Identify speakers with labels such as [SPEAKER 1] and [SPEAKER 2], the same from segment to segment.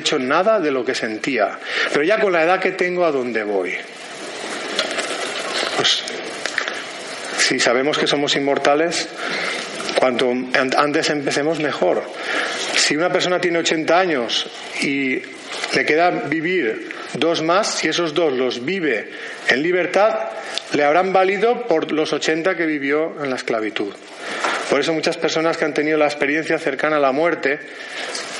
[SPEAKER 1] hecho nada de lo que sentía, pero ya con la edad que tengo, ¿a dónde voy? Pues si sabemos que somos inmortales, cuanto antes empecemos mejor. Si una persona tiene 80 años y le queda vivir dos más, si esos dos los vive en libertad, le habrán valido por los 80 que vivió en la esclavitud. Por eso muchas personas que han tenido la experiencia cercana a la muerte,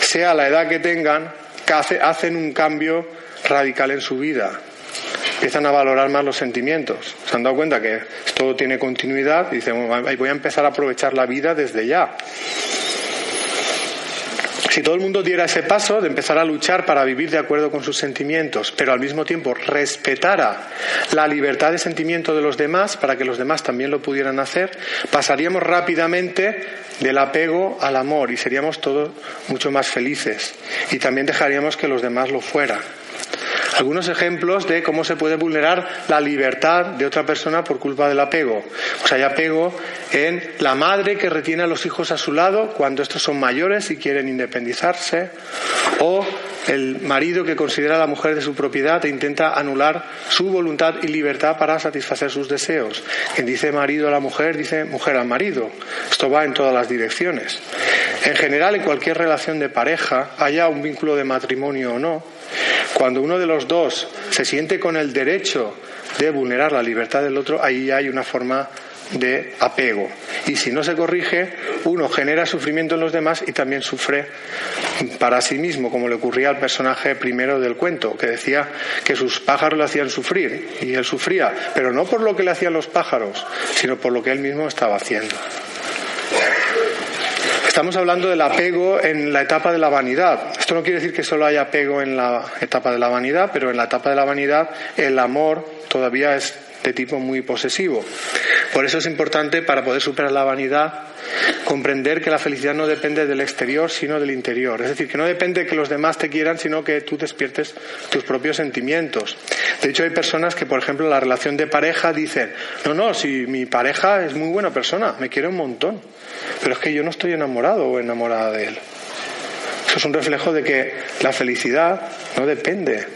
[SPEAKER 1] sea la edad que tengan, hacen un cambio radical en su vida. Empiezan a valorar más los sentimientos. Se han dado cuenta que todo tiene continuidad y dicen, voy a empezar a aprovechar la vida desde ya. Si todo el mundo diera ese paso de empezar a luchar para vivir de acuerdo con sus sentimientos, pero al mismo tiempo respetara la libertad de sentimiento de los demás para que los demás también lo pudieran hacer, pasaríamos rápidamente del apego al amor y seríamos todos mucho más felices y también dejaríamos que los demás lo fueran. Algunos ejemplos de cómo se puede vulnerar la libertad de otra persona por culpa del apego. Pues hay apego en la madre que retiene a los hijos a su lado cuando estos son mayores y quieren independizarse, o el marido que considera a la mujer de su propiedad e intenta anular su voluntad y libertad para satisfacer sus deseos. Quien dice marido a la mujer dice mujer al marido. Esto va en todas las direcciones. En general, en cualquier relación de pareja, haya un vínculo de matrimonio o no, cuando uno de los dos se siente con el derecho de vulnerar la libertad del otro, ahí hay una forma de apego. Y si no se corrige, uno genera sufrimiento en los demás y también sufre para sí mismo, como le ocurría al personaje primero del cuento, que decía que sus pájaros le hacían sufrir y él sufría, pero no por lo que le hacían los pájaros, sino por lo que él mismo estaba haciendo. Estamos hablando del apego en la etapa de la vanidad. Esto no quiere decir que solo haya apego en la etapa de la vanidad, pero en la etapa de la vanidad el amor todavía es de tipo muy posesivo. Por eso es importante, para poder superar la vanidad, comprender que la felicidad no depende del exterior, sino del interior. Es decir, que no depende de que los demás te quieran, sino que tú despiertes tus propios sentimientos. De hecho, hay personas que, por ejemplo, en la relación de pareja dicen, no, no, si mi pareja es muy buena persona, me quiere un montón, pero es que yo no estoy enamorado o enamorada de él. Eso es un reflejo de que la felicidad no depende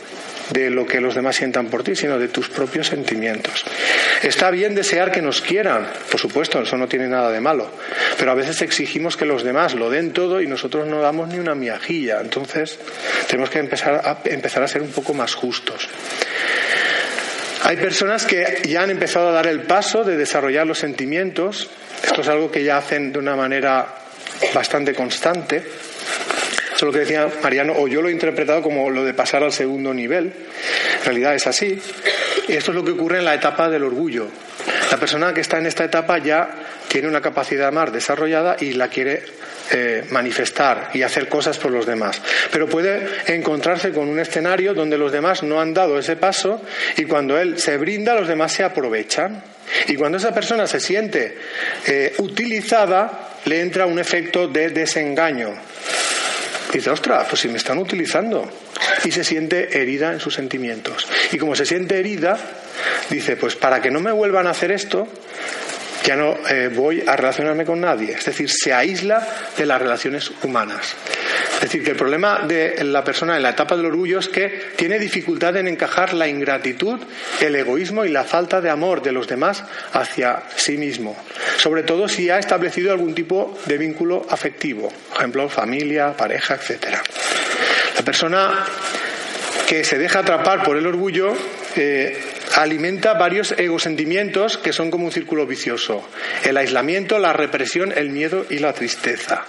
[SPEAKER 1] de lo que los demás sientan por ti, sino de tus propios sentimientos. Está bien desear que nos quieran, por supuesto, eso no tiene nada de malo, pero a veces exigimos que los demás lo den todo y nosotros no damos ni una miajilla. Entonces, tenemos que empezar a, empezar a ser un poco más justos. Hay personas que ya han empezado a dar el paso de desarrollar los sentimientos. Esto es algo que ya hacen de una manera bastante constante lo que decía Mariano, o yo lo he interpretado como lo de pasar al segundo nivel. En realidad es así. Esto es lo que ocurre en la etapa del orgullo. La persona que está en esta etapa ya tiene una capacidad más desarrollada y la quiere eh, manifestar y hacer cosas por los demás. Pero puede encontrarse con un escenario donde los demás no han dado ese paso y cuando él se brinda, los demás se aprovechan. Y cuando esa persona se siente eh, utilizada, le entra un efecto de desengaño dice, ostras, pues si me están utilizando. Y se siente herida en sus sentimientos. Y como se siente herida, dice, pues para que no me vuelvan a hacer esto, ya no eh, voy a relacionarme con nadie. Es decir, se aísla de las relaciones humanas. Es decir, que el problema de la persona en la etapa del orgullo es que tiene dificultad en encajar la ingratitud, el egoísmo y la falta de amor de los demás hacia sí mismo. Sobre todo si ha establecido algún tipo de vínculo afectivo, por ejemplo, familia, pareja, etc. La persona que se deja atrapar por el orgullo eh, alimenta varios egosentimientos que son como un círculo vicioso. El aislamiento, la represión, el miedo y la tristeza.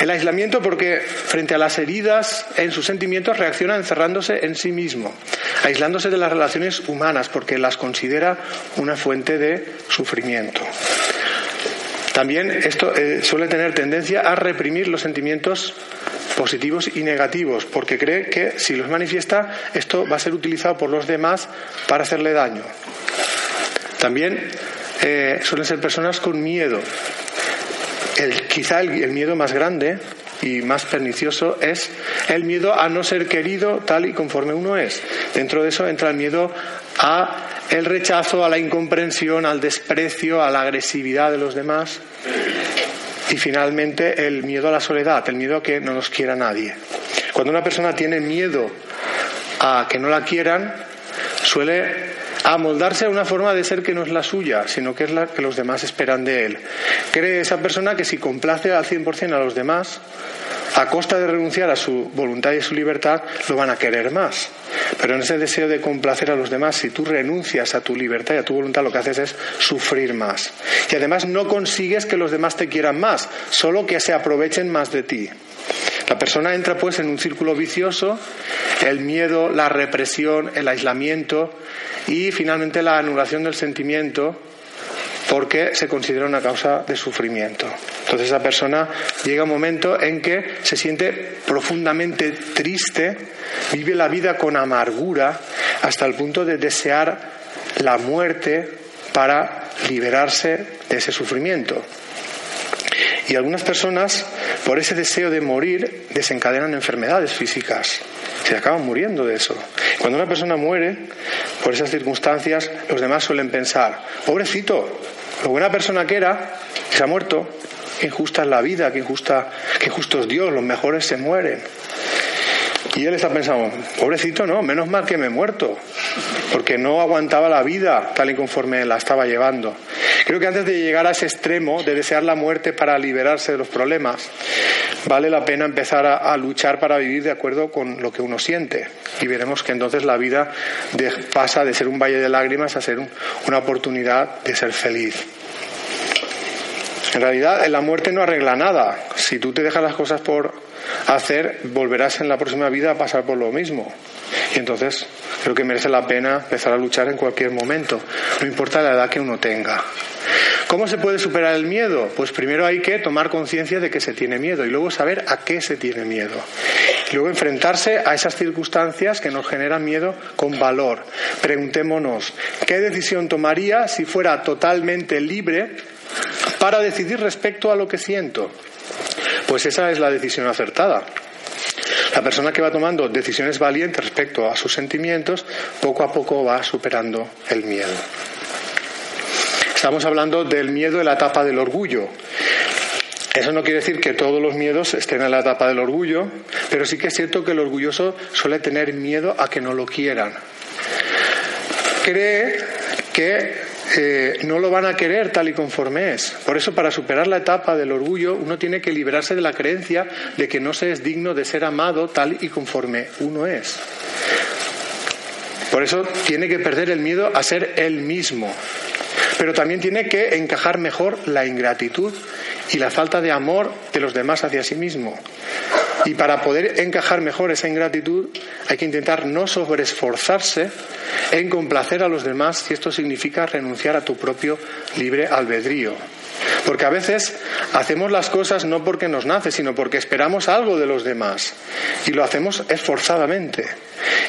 [SPEAKER 1] El aislamiento porque frente a las heridas en sus sentimientos reacciona encerrándose en sí mismo, aislándose de las relaciones humanas porque las considera una fuente de sufrimiento. También esto eh, suele tener tendencia a reprimir los sentimientos positivos y negativos, porque cree que si los manifiesta, esto va a ser utilizado por los demás para hacerle daño. También eh, suelen ser personas con miedo. El, quizá el miedo más grande y más pernicioso es el miedo a no ser querido tal y conforme uno es. Dentro de eso entra el miedo a el rechazo, a la incomprensión, al desprecio, a la agresividad de los demás y finalmente el miedo a la soledad, el miedo a que no nos quiera nadie. Cuando una persona tiene miedo a que no la quieran, suele amoldarse a una forma de ser que no es la suya, sino que es la que los demás esperan de él. Cree esa persona que si complace al 100% a los demás, a costa de renunciar a su voluntad y a su libertad, lo van a querer más. Pero en ese deseo de complacer a los demás, si tú renuncias a tu libertad y a tu voluntad, lo que haces es sufrir más. Y además no consigues que los demás te quieran más, solo que se aprovechen más de ti. La persona entra pues en un círculo vicioso, el miedo, la represión, el aislamiento y finalmente la anulación del sentimiento porque se considera una causa de sufrimiento. Entonces esa persona llega un momento en que se siente profundamente triste, vive la vida con amargura hasta el punto de desear la muerte para liberarse de ese sufrimiento. Y algunas personas, por ese deseo de morir, desencadenan enfermedades físicas. Se acaban muriendo de eso. Cuando una persona muere, por esas circunstancias, los demás suelen pensar, pobrecito, lo buena persona que era, se ha muerto, injusta es la vida, qué, injusta, qué justo es Dios, los mejores se mueren. Y él está pensando, pobrecito, no, menos mal que me he muerto, porque no aguantaba la vida tal y conforme la estaba llevando. Creo que antes de llegar a ese extremo de desear la muerte para liberarse de los problemas, vale la pena empezar a, luchar para vivir de acuerdo con lo que uno siente. Y veremos que entonces la vida pasa de ser un valle de lágrimas a ser una oportunidad de ser feliz. En realidad, la muerte no arregla nada. Si tú te dejas las cosas por hacer, volverás en la próxima vida a pasar por lo mismo. Y entonces creo que merece la pena empezar a luchar en cualquier momento, no importa la edad que uno tenga. ¿Cómo se puede superar el miedo? Pues primero hay que tomar conciencia de que se tiene miedo y luego saber a qué se tiene miedo. Y luego enfrentarse a esas circunstancias que nos generan miedo con valor. Preguntémonos, ¿qué decisión tomaría si fuera totalmente libre para decidir respecto a lo que siento? Pues esa es la decisión acertada. La persona que va tomando decisiones valientes respecto a sus sentimientos, poco a poco va superando el miedo. Estamos hablando del miedo en la etapa del orgullo. Eso no quiere decir que todos los miedos estén en la etapa del orgullo, pero sí que es cierto que el orgulloso suele tener miedo a que no lo quieran. Cree que eh, no lo van a querer tal y conforme es. Por eso, para superar la etapa del orgullo, uno tiene que liberarse de la creencia de que no se es digno de ser amado tal y conforme uno es. Por eso tiene que perder el miedo a ser él mismo, pero también tiene que encajar mejor la ingratitud y la falta de amor de los demás hacia sí mismo. Y para poder encajar mejor esa ingratitud hay que intentar no sobreesforzarse en complacer a los demás si esto significa renunciar a tu propio libre albedrío. Porque a veces hacemos las cosas no porque nos nace, sino porque esperamos algo de los demás. Y lo hacemos esforzadamente.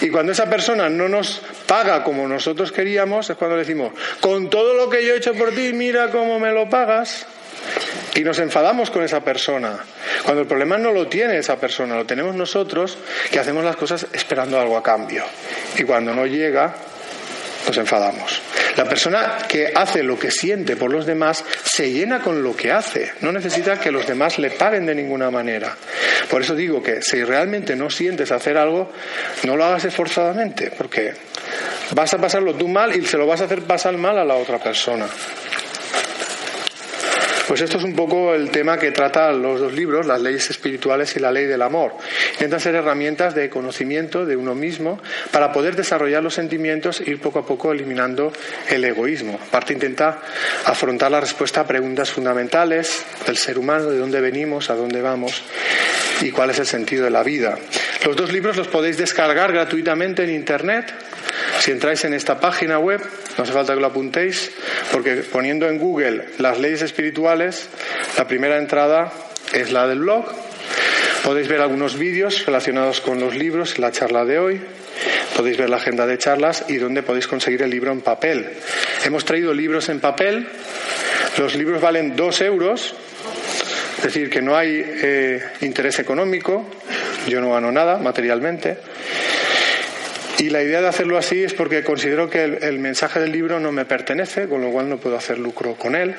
[SPEAKER 1] Y cuando esa persona no nos paga como nosotros queríamos, es cuando le decimos, con todo lo que yo he hecho por ti, mira cómo me lo pagas. Y nos enfadamos con esa persona. Cuando el problema no lo tiene esa persona, lo tenemos nosotros, que hacemos las cosas esperando algo a cambio. Y cuando no llega, nos enfadamos. La persona que hace lo que siente por los demás se llena con lo que hace, no necesita que los demás le paguen de ninguna manera. Por eso digo que si realmente no sientes hacer algo, no lo hagas esforzadamente, porque vas a pasarlo tú mal y se lo vas a hacer pasar mal a la otra persona. Pues esto es un poco el tema que trata los dos libros, las leyes espirituales y la ley del amor. Intentan ser herramientas de conocimiento de uno mismo para poder desarrollar los sentimientos e ir poco a poco eliminando el egoísmo. Aparte intenta afrontar la respuesta a preguntas fundamentales del ser humano, de dónde venimos, a dónde vamos y cuál es el sentido de la vida. Los dos libros los podéis descargar gratuitamente en Internet. Si entráis en esta página web, no hace falta que lo apuntéis, porque poniendo en Google las leyes espirituales, la primera entrada es la del blog. Podéis ver algunos vídeos relacionados con los libros, la charla de hoy. Podéis ver la agenda de charlas y dónde podéis conseguir el libro en papel. Hemos traído libros en papel. Los libros valen dos euros. Es decir, que no hay eh, interés económico. Yo no gano nada materialmente. Y la idea de hacerlo así es porque considero que el, mensaje del libro no me pertenece, con lo cual no puedo hacer lucro con él.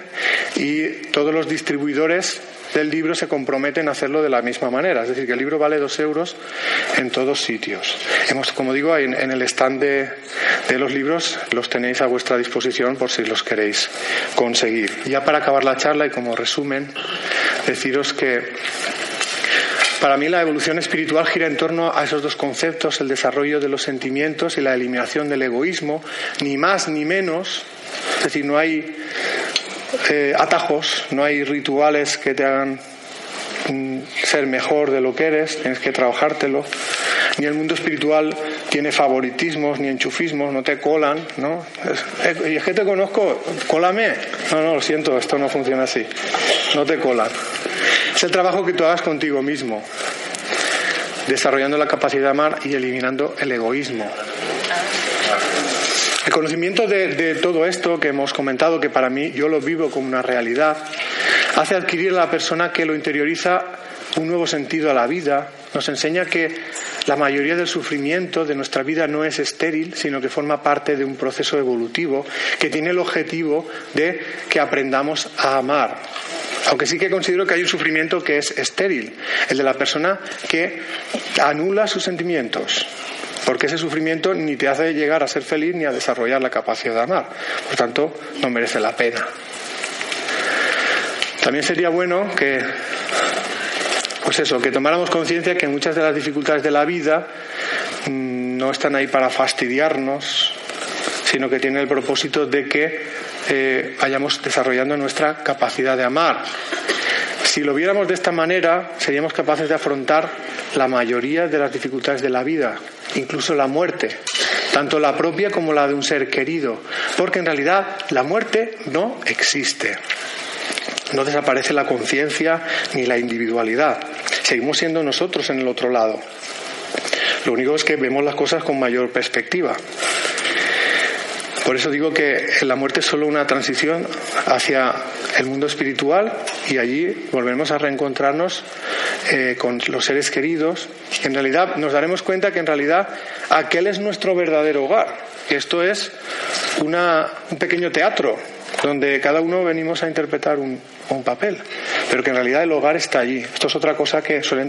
[SPEAKER 1] Y todos los distribuidores del libro se comprometen a hacerlo de la misma manera. Es decir, que el libro vale dos euros en todos sitios. Hemos, como digo, en, el stand de, de, los libros los tenéis a vuestra disposición por si los queréis conseguir. Ya para acabar la charla y como resumen, deciros que para mí la evolución espiritual gira en torno a esos dos conceptos, el desarrollo de los sentimientos y la eliminación del egoísmo, ni más ni menos. Es decir, no hay eh, atajos, no hay rituales que te hagan mm, ser mejor de lo que eres, tienes que trabajártelo. Ni el mundo espiritual tiene favoritismos ni enchufismos, no te colan, ¿no? y es que te conozco, cólame. No, no, lo siento, esto no funciona así. No te colan. Es el trabajo que tú hagas contigo mismo, desarrollando la capacidad de amar y eliminando el egoísmo. El conocimiento de, todo esto que hemos comentado, que para mí yo lo vivo como una realidad, hace adquirir a la persona que lo interioriza un nuevo sentido a la vida, nos enseña que la mayoría del sufrimiento de nuestra vida no es estéril, sino que forma parte de un proceso evolutivo que tiene el objetivo de que aprendamos a amar. Aunque sí que considero que hay un sufrimiento que es estéril, el de la persona que anula sus sentimientos, porque ese sufrimiento ni te hace llegar a ser feliz ni a desarrollar la capacidad de amar. Por tanto, no merece la pena. También sería bueno que, pues eso, que tomáramos conciencia que muchas de las dificultades de la vida mm, no están ahí para fastidiarnos, sino que tienen el propósito de que eh, vayamos desarrollando nuestra capacidad de amar. Si lo viéramos de esta manera, seríamos capaces de afrontar la mayoría de las dificultades de la vida, incluso la muerte, tanto la propia como la de un ser querido, porque en realidad la muerte no existe. No desaparece la conciencia ni la individualidad. Seguimos siendo nosotros en el otro lado. Lo único es que vemos las cosas con mayor perspectiva. Por eso digo que la muerte es solo una transición hacia el mundo espiritual y allí volveremos a reencontrarnos eh, con los seres queridos. En realidad nos daremos cuenta que en realidad aquel es nuestro verdadero hogar. Esto es un pequeño teatro donde cada uno venimos a interpretar un, un papel, pero que en realidad el hogar está allí. Esto es otra cosa que suelen